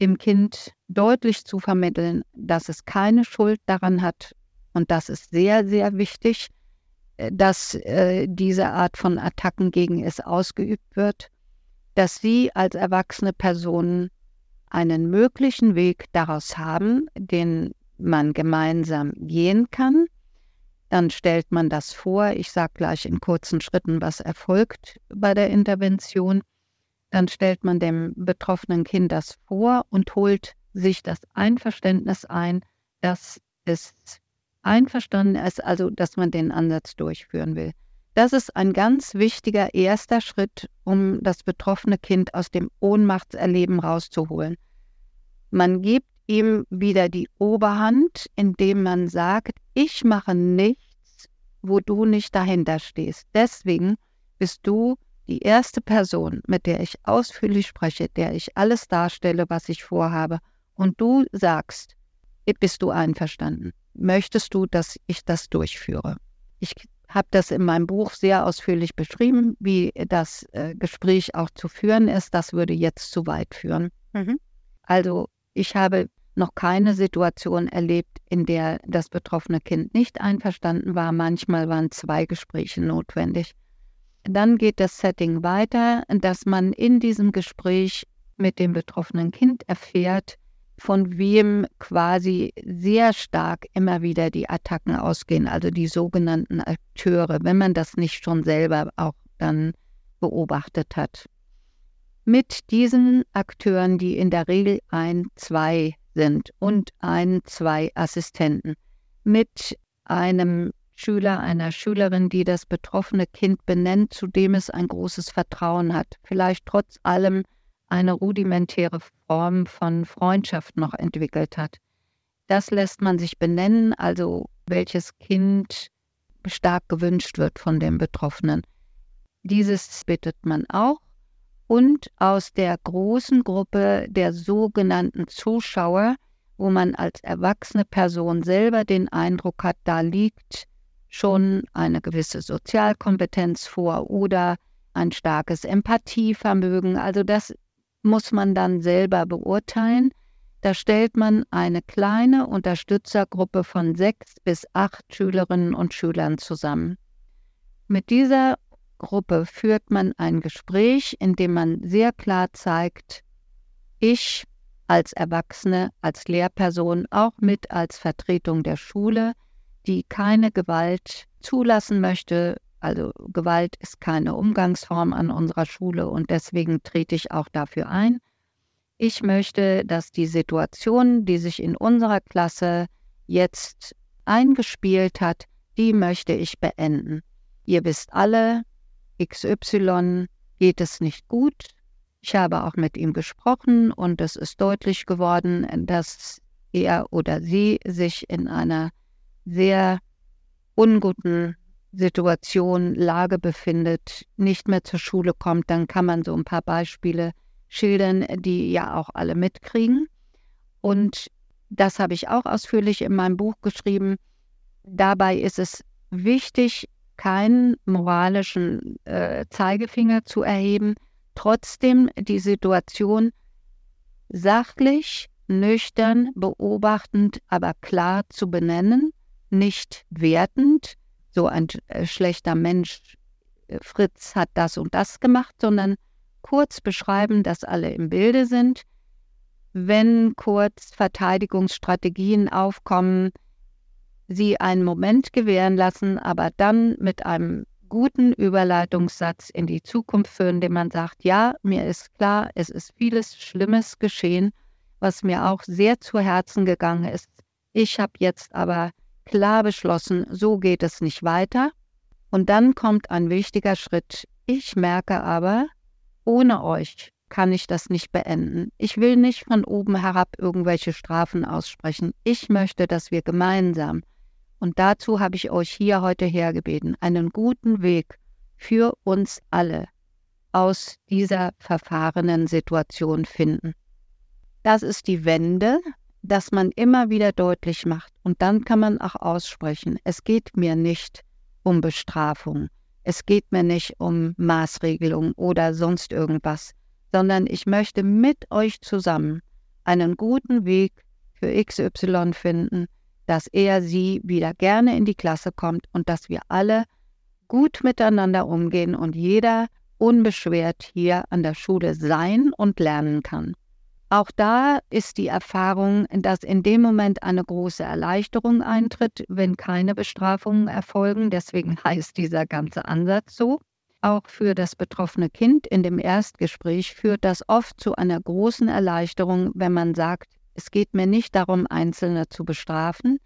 dem Kind deutlich zu vermitteln, dass es keine Schuld daran hat. Und das ist sehr, sehr wichtig, äh, dass äh, diese Art von Attacken gegen es ausgeübt wird, dass sie als erwachsene Person einen möglichen Weg daraus haben, den man gemeinsam gehen kann. Dann stellt man das vor. Ich sage gleich in kurzen Schritten, was erfolgt bei der Intervention. Dann stellt man dem betroffenen Kind das vor und holt sich das Einverständnis ein, dass es einverstanden ist, also dass man den Ansatz durchführen will. Das ist ein ganz wichtiger erster Schritt, um das betroffene Kind aus dem Ohnmachtserleben rauszuholen. Man gibt ihm wieder die Oberhand, indem man sagt, ich mache nichts, wo du nicht dahinter stehst. Deswegen bist du die erste Person, mit der ich ausführlich spreche, der ich alles darstelle, was ich vorhabe. Und du sagst, bist du einverstanden? Möchtest du, dass ich das durchführe? Ich habe das in meinem Buch sehr ausführlich beschrieben, wie das äh, Gespräch auch zu führen ist. Das würde jetzt zu weit führen. Mhm. Also ich habe noch keine Situation erlebt, in der das betroffene Kind nicht einverstanden war. Manchmal waren zwei Gespräche notwendig. Dann geht das Setting weiter, dass man in diesem Gespräch mit dem betroffenen Kind erfährt, von wem quasi sehr stark immer wieder die Attacken ausgehen, also die sogenannten Akteure, wenn man das nicht schon selber auch dann beobachtet hat. Mit diesen Akteuren, die in der Regel ein, zwei sind und ein, zwei Assistenten, mit einem Schüler, einer Schülerin, die das betroffene Kind benennt, zu dem es ein großes Vertrauen hat, vielleicht trotz allem eine rudimentäre Form von Freundschaft noch entwickelt hat. Das lässt man sich benennen, also welches Kind stark gewünscht wird von dem Betroffenen. Dieses bittet man auch. Und aus der großen Gruppe der sogenannten Zuschauer, wo man als erwachsene Person selber den Eindruck hat, da liegt schon eine gewisse Sozialkompetenz vor oder ein starkes Empathievermögen. Also das muss man dann selber beurteilen. Da stellt man eine kleine Unterstützergruppe von sechs bis acht Schülerinnen und Schülern zusammen. Mit dieser Gruppe führt man ein Gespräch, in dem man sehr klar zeigt, ich als Erwachsene, als Lehrperson, auch mit als Vertretung der Schule, die keine Gewalt zulassen möchte, also Gewalt ist keine Umgangsform an unserer Schule und deswegen trete ich auch dafür ein. Ich möchte, dass die Situation, die sich in unserer Klasse jetzt eingespielt hat, die möchte ich beenden. Ihr wisst alle, XY geht es nicht gut. Ich habe auch mit ihm gesprochen und es ist deutlich geworden, dass er oder sie sich in einer sehr unguten Situation, Lage befindet, nicht mehr zur Schule kommt, dann kann man so ein paar Beispiele schildern, die ja auch alle mitkriegen. Und das habe ich auch ausführlich in meinem Buch geschrieben. Dabei ist es wichtig, keinen moralischen äh, Zeigefinger zu erheben, trotzdem die Situation sachlich, nüchtern, beobachtend, aber klar zu benennen, nicht wertend, so ein äh, schlechter Mensch, äh, Fritz hat das und das gemacht, sondern kurz beschreiben, dass alle im Bilde sind. Wenn kurz Verteidigungsstrategien aufkommen, sie einen Moment gewähren lassen, aber dann mit einem guten Überleitungssatz in die Zukunft führen, indem man sagt, ja, mir ist klar, es ist vieles Schlimmes geschehen, was mir auch sehr zu Herzen gegangen ist. Ich habe jetzt aber klar beschlossen, so geht es nicht weiter. Und dann kommt ein wichtiger Schritt. Ich merke aber, ohne euch kann ich das nicht beenden. Ich will nicht von oben herab irgendwelche Strafen aussprechen. Ich möchte, dass wir gemeinsam, und dazu habe ich euch hier heute hergebeten, einen guten Weg für uns alle aus dieser verfahrenen Situation finden. Das ist die Wende, dass man immer wieder deutlich macht und dann kann man auch aussprechen, es geht mir nicht um Bestrafung, es geht mir nicht um Maßregelung oder sonst irgendwas, sondern ich möchte mit euch zusammen einen guten Weg für XY finden, dass er sie wieder gerne in die Klasse kommt und dass wir alle gut miteinander umgehen und jeder unbeschwert hier an der Schule sein und lernen kann. Auch da ist die Erfahrung, dass in dem Moment eine große Erleichterung eintritt, wenn keine Bestrafungen erfolgen. Deswegen heißt dieser ganze Ansatz so. Auch für das betroffene Kind in dem Erstgespräch führt das oft zu einer großen Erleichterung, wenn man sagt, es geht mir nicht darum, Einzelne zu bestrafen,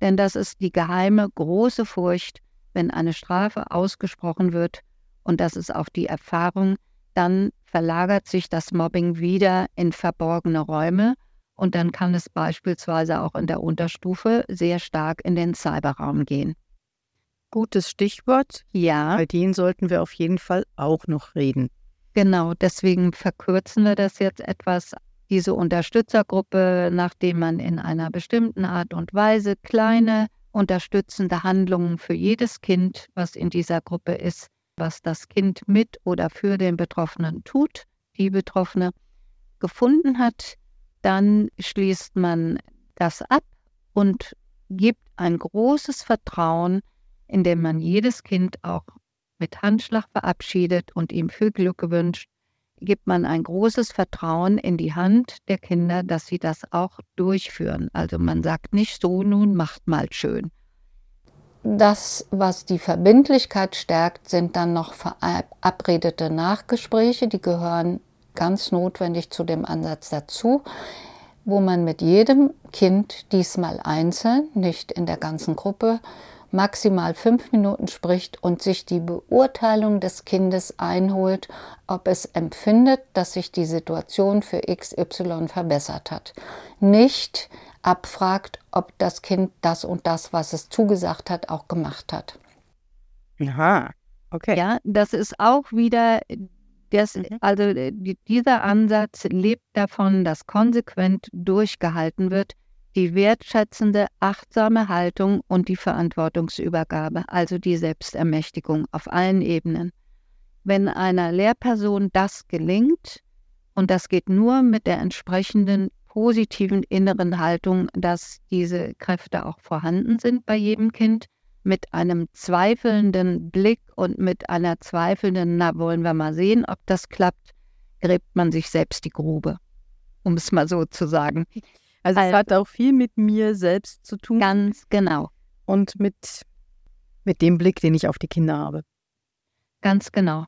denn das ist die geheime große Furcht, wenn eine Strafe ausgesprochen wird, und das ist auch die Erfahrung, dann verlagert sich das Mobbing wieder in verborgene Räume und dann kann es beispielsweise auch in der Unterstufe sehr stark in den Cyberraum gehen. gutes Stichwort. Ja. Bei denen sollten wir auf jeden Fall auch noch reden. Genau, deswegen verkürzen wir das jetzt etwas. Diese Unterstützergruppe, nachdem man in einer bestimmten Art und Weise kleine unterstützende Handlungen für jedes Kind, was in dieser Gruppe ist, was das Kind mit oder für den Betroffenen tut, die Betroffene, gefunden hat, dann schließt man das ab und gibt ein großes Vertrauen, indem man jedes Kind auch mit Handschlag verabschiedet und ihm viel Glück wünscht, gibt man ein großes Vertrauen in die Hand der Kinder, dass sie das auch durchführen. Also man sagt nicht so, nun macht mal schön. Das, was die Verbindlichkeit stärkt, sind dann noch verabredete Nachgespräche, die gehören ganz notwendig zu dem Ansatz dazu, wo man mit jedem Kind diesmal einzeln, nicht in der ganzen Gruppe, maximal fünf Minuten spricht und sich die Beurteilung des Kindes einholt, ob es empfindet, dass sich die Situation für XY verbessert hat. Nicht abfragt, ob das Kind das und das, was es zugesagt hat, auch gemacht hat. Aha, okay. Ja, das ist auch wieder das, mhm. also äh, dieser Ansatz lebt davon, dass konsequent durchgehalten wird, die wertschätzende, achtsame Haltung und die Verantwortungsübergabe, also die Selbstermächtigung auf allen Ebenen. Wenn einer Lehrperson das gelingt, und das geht nur mit der entsprechenden positiven inneren Haltung, dass diese Kräfte auch vorhanden sind bei jedem Kind, mit einem zweifelnden Blick und mit einer zweifelnden, na wollen wir mal sehen, ob das klappt, gräbt man sich selbst die Grube, um es mal so zu sagen. Also, also es hat auch viel mit mir selbst zu tun. Ganz genau. Und mit, mit dem Blick, den ich auf die Kinder habe. Ganz genau.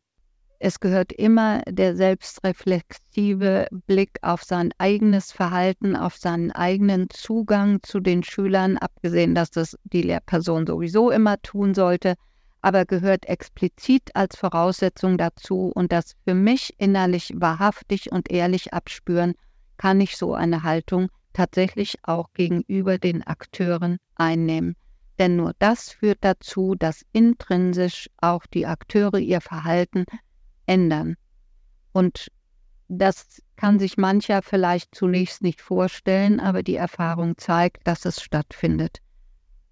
Es gehört immer der selbstreflexive Blick auf sein eigenes Verhalten, auf seinen eigenen Zugang zu den Schülern, abgesehen, dass das die Lehrperson sowieso immer tun sollte, aber gehört explizit als Voraussetzung dazu und das für mich innerlich wahrhaftig und ehrlich abspüren, kann ich so eine Haltung tatsächlich auch gegenüber den Akteuren einnehmen. Denn nur das führt dazu, dass intrinsisch auch die Akteure ihr Verhalten ändern. Und das kann sich mancher vielleicht zunächst nicht vorstellen, aber die Erfahrung zeigt, dass es stattfindet.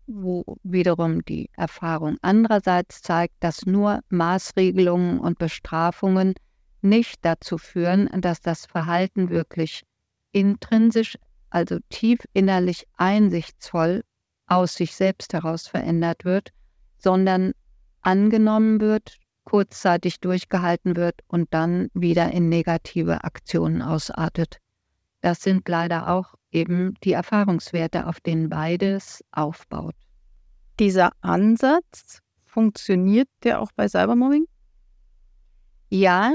Wo wiederum die Erfahrung andererseits zeigt, dass nur Maßregelungen und Bestrafungen nicht dazu führen, dass das Verhalten wirklich intrinsisch, also tief innerlich einsichtsvoll aus sich selbst heraus verändert wird, sondern angenommen wird kurzzeitig durchgehalten wird und dann wieder in negative Aktionen ausartet. Das sind leider auch eben die Erfahrungswerte, auf denen beides aufbaut. Dieser Ansatz, funktioniert der auch bei Cybermobbing? Ja,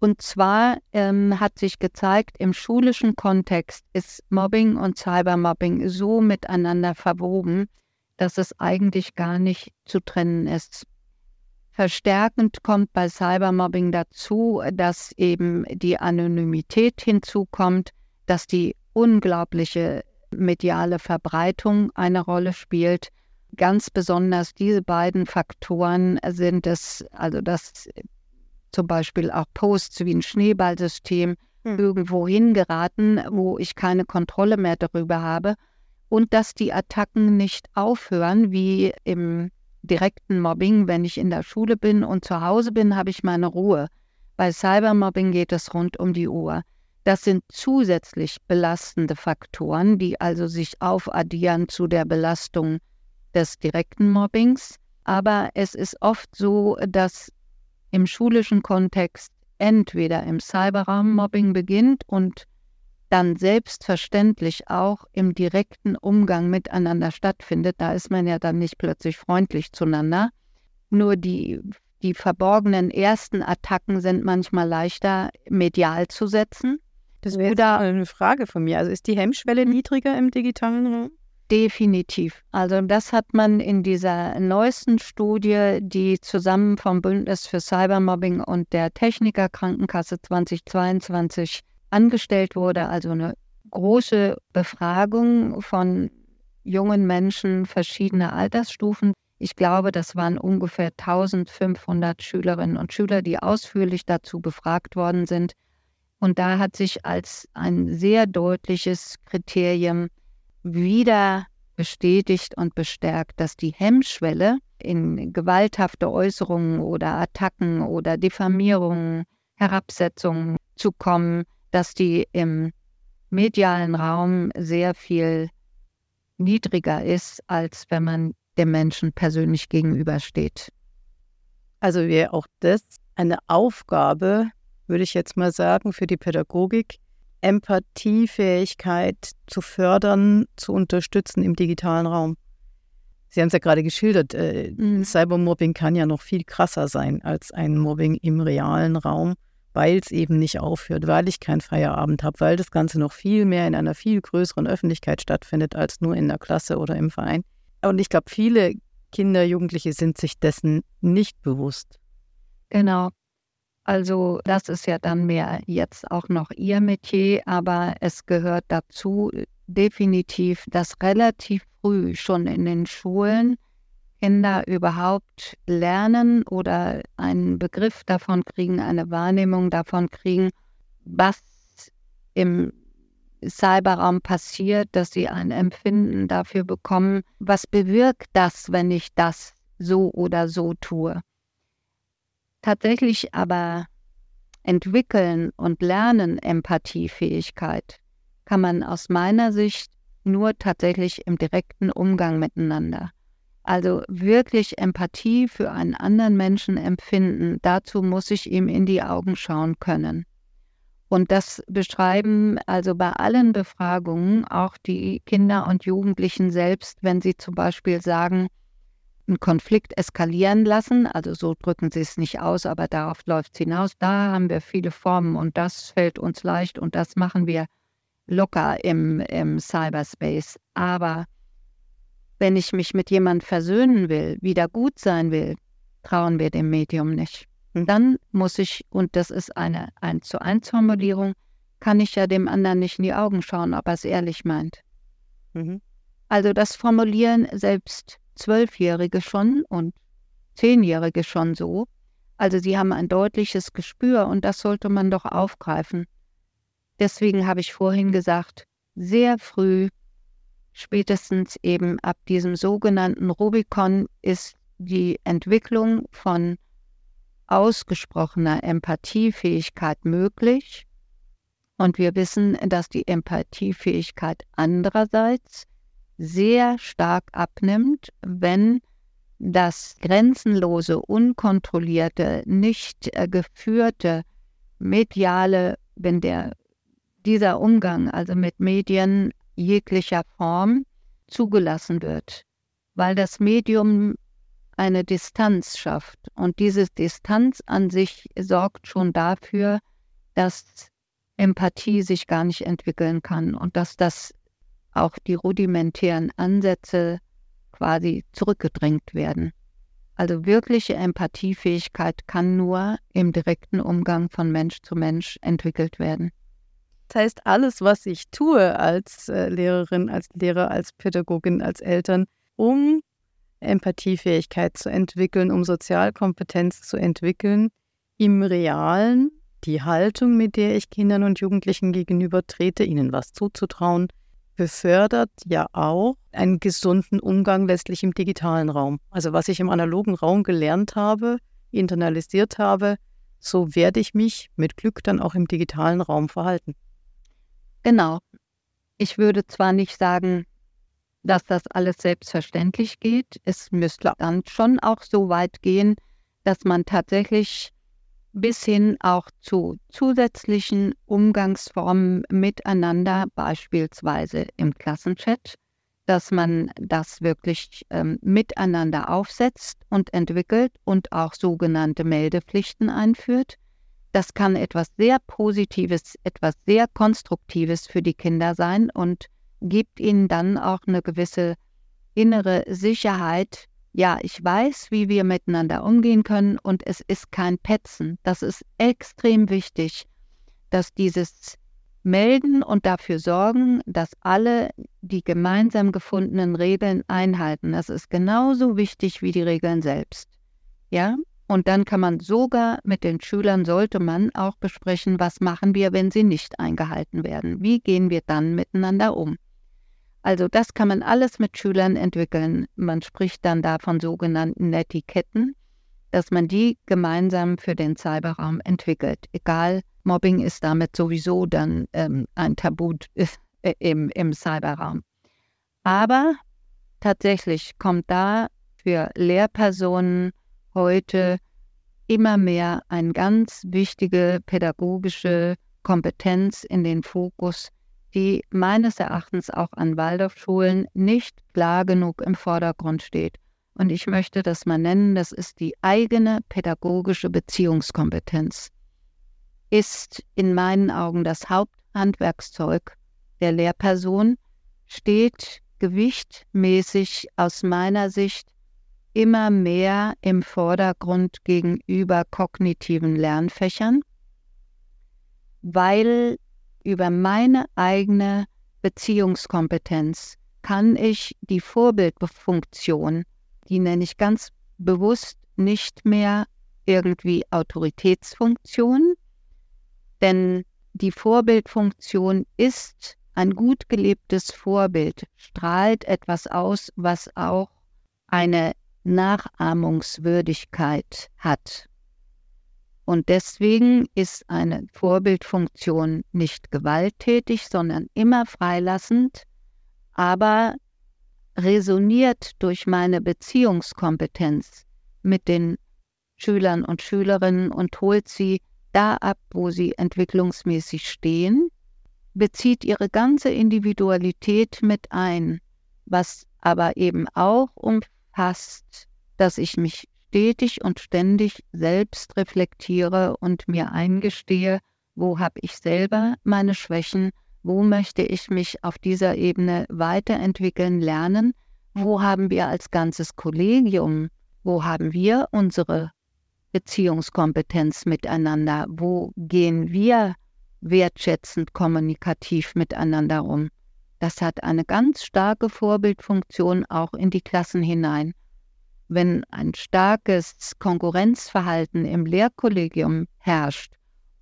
und zwar ähm, hat sich gezeigt, im schulischen Kontext ist Mobbing und Cybermobbing so miteinander verwoben, dass es eigentlich gar nicht zu trennen ist. Verstärkend kommt bei Cybermobbing dazu, dass eben die Anonymität hinzukommt, dass die unglaubliche mediale Verbreitung eine Rolle spielt. Ganz besonders diese beiden Faktoren sind es, also dass zum Beispiel auch Posts wie ein Schneeballsystem hm. irgendwo hingeraten, wo ich keine Kontrolle mehr darüber habe und dass die Attacken nicht aufhören, wie im direkten Mobbing, wenn ich in der Schule bin und zu Hause bin, habe ich meine Ruhe. Bei Cybermobbing geht es rund um die Uhr. Das sind zusätzlich belastende Faktoren, die also sich aufaddieren zu der Belastung des direkten Mobbings. Aber es ist oft so, dass im schulischen Kontext entweder im Cyberraum Mobbing beginnt und dann selbstverständlich auch im direkten Umgang miteinander stattfindet. Da ist man ja dann nicht plötzlich freundlich zueinander. Nur die, die verborgenen ersten Attacken sind manchmal leichter medial zu setzen. Das wäre Oder eine Frage von mir. Also ist die Hemmschwelle hm? niedriger im digitalen Raum? Definitiv. Also das hat man in dieser neuesten Studie, die zusammen vom Bündnis für Cybermobbing und der Techniker Krankenkasse 2022 angestellt wurde, also eine große Befragung von jungen Menschen verschiedener Altersstufen. Ich glaube, das waren ungefähr 1500 Schülerinnen und Schüler, die ausführlich dazu befragt worden sind. Und da hat sich als ein sehr deutliches Kriterium wieder bestätigt und bestärkt, dass die Hemmschwelle in gewalthafte Äußerungen oder Attacken oder Diffamierungen, Herabsetzungen zu kommen, dass die im medialen Raum sehr viel niedriger ist, als wenn man dem Menschen persönlich gegenübersteht. Also wäre auch das eine Aufgabe, würde ich jetzt mal sagen, für die Pädagogik, Empathiefähigkeit zu fördern, zu unterstützen im digitalen Raum. Sie haben es ja gerade geschildert, äh, mhm. Cybermobbing kann ja noch viel krasser sein als ein Mobbing im realen Raum, weil es eben nicht aufhört, weil ich keinen Feierabend habe, weil das Ganze noch viel mehr in einer viel größeren Öffentlichkeit stattfindet als nur in der Klasse oder im Verein. Und ich glaube, viele Kinder, Jugendliche sind sich dessen nicht bewusst. Genau. Also das ist ja dann mehr jetzt auch noch Ihr Metier, aber es gehört dazu definitiv, dass relativ früh schon in den Schulen Kinder überhaupt lernen oder einen Begriff davon kriegen, eine Wahrnehmung davon kriegen, was im Cyberraum passiert, dass sie ein Empfinden dafür bekommen, was bewirkt das, wenn ich das so oder so tue. Tatsächlich aber entwickeln und lernen Empathiefähigkeit kann man aus meiner Sicht nur tatsächlich im direkten Umgang miteinander. Also wirklich Empathie für einen anderen Menschen empfinden, dazu muss ich ihm in die Augen schauen können. Und das beschreiben also bei allen Befragungen auch die Kinder und Jugendlichen selbst, wenn sie zum Beispiel sagen, einen Konflikt eskalieren lassen. Also so drücken sie es nicht aus, aber darauf läuft es hinaus. Da haben wir viele Formen und das fällt uns leicht und das machen wir locker im, im Cyberspace. Aber wenn ich mich mit jemandem versöhnen will, wieder gut sein will, trauen wir dem Medium nicht. Und dann muss ich, und das ist eine 1 zu 1 Formulierung, kann ich ja dem anderen nicht in die Augen schauen, ob er es ehrlich meint. Mhm. Also das formulieren selbst Zwölfjährige schon und Zehnjährige schon so. Also sie haben ein deutliches Gespür und das sollte man doch aufgreifen. Deswegen habe ich vorhin gesagt, sehr früh, spätestens eben ab diesem sogenannten Rubikon, ist die Entwicklung von ausgesprochener Empathiefähigkeit möglich. Und wir wissen, dass die Empathiefähigkeit andererseits sehr stark abnimmt, wenn das grenzenlose, unkontrollierte, nicht äh, geführte mediale, wenn der dieser Umgang also mit Medien jeglicher Form zugelassen wird, weil das Medium eine Distanz schafft. Und diese Distanz an sich sorgt schon dafür, dass Empathie sich gar nicht entwickeln kann und dass das auch die rudimentären Ansätze quasi zurückgedrängt werden. Also wirkliche Empathiefähigkeit kann nur im direkten Umgang von Mensch zu Mensch entwickelt werden. Das heißt, alles, was ich tue als äh, Lehrerin, als Lehrer, als Pädagogin, als Eltern, um Empathiefähigkeit zu entwickeln, um Sozialkompetenz zu entwickeln, im Realen die Haltung, mit der ich Kindern und Jugendlichen gegenüber trete, ihnen was zuzutrauen, befördert ja auch einen gesunden Umgang letztlich im digitalen Raum. Also was ich im analogen Raum gelernt habe, internalisiert habe, so werde ich mich mit Glück dann auch im digitalen Raum verhalten. Genau. Ich würde zwar nicht sagen, dass das alles selbstverständlich geht. Es müsste dann schon auch so weit gehen, dass man tatsächlich bis hin auch zu zusätzlichen Umgangsformen miteinander, beispielsweise im Klassenchat, dass man das wirklich ähm, miteinander aufsetzt und entwickelt und auch sogenannte Meldepflichten einführt. Das kann etwas sehr Positives, etwas sehr Konstruktives für die Kinder sein und gibt ihnen dann auch eine gewisse innere Sicherheit, ja, ich weiß, wie wir miteinander umgehen können und es ist kein Petzen. Das ist extrem wichtig, dass dieses melden und dafür sorgen, dass alle die gemeinsam gefundenen Regeln einhalten. Das ist genauso wichtig wie die Regeln selbst. Ja? Und dann kann man sogar mit den Schülern, sollte man auch besprechen, was machen wir, wenn sie nicht eingehalten werden? Wie gehen wir dann miteinander um? Also das kann man alles mit Schülern entwickeln. Man spricht dann da von sogenannten Etiketten, dass man die gemeinsam für den Cyberraum entwickelt. Egal, Mobbing ist damit sowieso dann ähm, ein Tabu im, im Cyberraum. Aber tatsächlich kommt da für Lehrpersonen heute immer mehr eine ganz wichtige pädagogische Kompetenz in den Fokus, die meines Erachtens auch an Waldorfschulen nicht klar genug im Vordergrund steht. Und ich möchte das mal nennen, das ist die eigene pädagogische Beziehungskompetenz. Ist in meinen Augen das Haupthandwerkszeug der Lehrperson, steht gewichtmäßig aus meiner Sicht immer mehr im Vordergrund gegenüber kognitiven Lernfächern, weil über meine eigene Beziehungskompetenz kann ich die Vorbildfunktion, die nenne ich ganz bewusst nicht mehr irgendwie Autoritätsfunktion, denn die Vorbildfunktion ist ein gut gelebtes Vorbild, strahlt etwas aus, was auch eine Nachahmungswürdigkeit hat. Und deswegen ist eine Vorbildfunktion nicht gewalttätig, sondern immer freilassend, aber resoniert durch meine Beziehungskompetenz mit den Schülern und Schülerinnen und holt sie da ab, wo sie entwicklungsmäßig stehen, bezieht ihre ganze Individualität mit ein, was aber eben auch umfasst, dass ich mich stetig und ständig selbst reflektiere und mir eingestehe, wo habe ich selber meine Schwächen, wo möchte ich mich auf dieser Ebene weiterentwickeln, lernen, wo haben wir als ganzes Kollegium, wo haben wir unsere Beziehungskompetenz miteinander, wo gehen wir wertschätzend kommunikativ miteinander um. Das hat eine ganz starke Vorbildfunktion auch in die Klassen hinein wenn ein starkes Konkurrenzverhalten im Lehrkollegium herrscht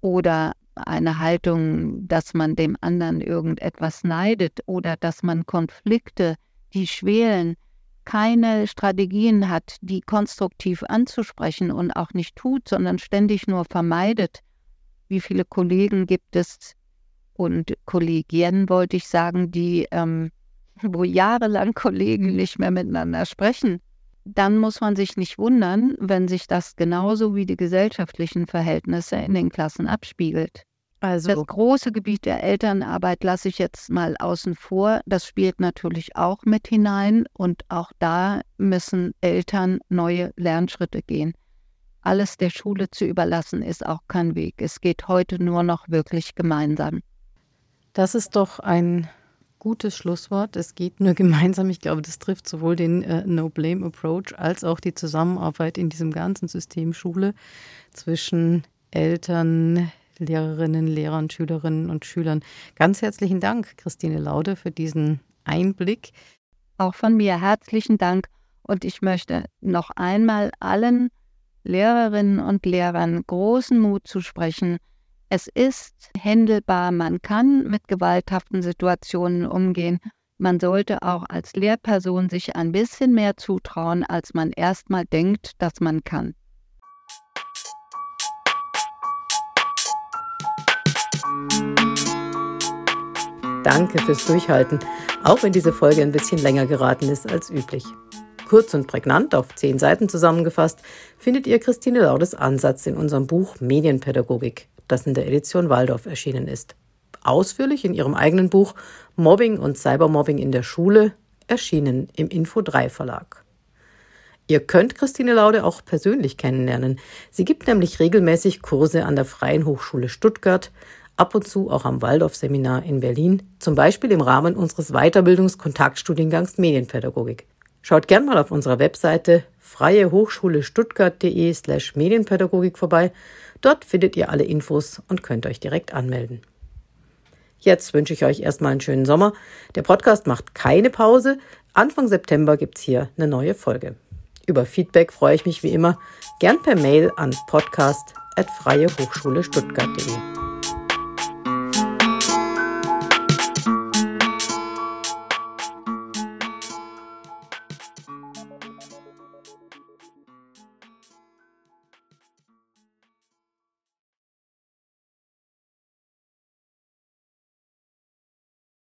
oder eine Haltung, dass man dem anderen irgendetwas neidet oder dass man Konflikte, die schwelen, keine Strategien hat, die konstruktiv anzusprechen und auch nicht tut, sondern ständig nur vermeidet. Wie viele Kollegen gibt es und Kollegien, wollte ich sagen, die, ähm, wo jahrelang Kollegen nicht mehr miteinander sprechen, dann muss man sich nicht wundern, wenn sich das genauso wie die gesellschaftlichen Verhältnisse in den Klassen abspiegelt. Also das große Gebiet der Elternarbeit lasse ich jetzt mal außen vor. Das spielt natürlich auch mit hinein und auch da müssen Eltern neue Lernschritte gehen. Alles der Schule zu überlassen ist auch kein Weg. Es geht heute nur noch wirklich gemeinsam. Das ist doch ein gutes Schlusswort. Es geht nur gemeinsam. Ich glaube, das trifft sowohl den äh, No-Blame-Approach als auch die Zusammenarbeit in diesem ganzen System Schule zwischen Eltern, Lehrerinnen, Lehrern, Schülerinnen und Schülern. Ganz herzlichen Dank, Christine Laude, für diesen Einblick. Auch von mir herzlichen Dank. Und ich möchte noch einmal allen Lehrerinnen und Lehrern großen Mut zusprechen, es ist händelbar, man kann mit gewalthaften Situationen umgehen. Man sollte auch als Lehrperson sich ein bisschen mehr zutrauen, als man erstmal denkt, dass man kann. Danke fürs Durchhalten, auch wenn diese Folge ein bisschen länger geraten ist als üblich. Kurz und prägnant auf zehn Seiten zusammengefasst findet ihr Christine Laudes Ansatz in unserem Buch Medienpädagogik das in der Edition Waldorf erschienen ist. Ausführlich in ihrem eigenen Buch Mobbing und Cybermobbing in der Schule, erschienen im Info 3 Verlag. Ihr könnt Christine Laude auch persönlich kennenlernen. Sie gibt nämlich regelmäßig Kurse an der Freien Hochschule Stuttgart, ab und zu auch am Waldorf-Seminar in Berlin, zum Beispiel im Rahmen unseres Weiterbildungskontaktstudiengangs Medienpädagogik. Schaut gern mal auf unserer Webseite freiehochschulestuttgart.de slash Medienpädagogik vorbei Dort findet ihr alle Infos und könnt euch direkt anmelden. Jetzt wünsche ich euch erstmal einen schönen Sommer. Der Podcast macht keine Pause. Anfang September gibt es hier eine neue Folge. Über Feedback freue ich mich wie immer gern per Mail an podcast.freiehochschule stuttgart.de.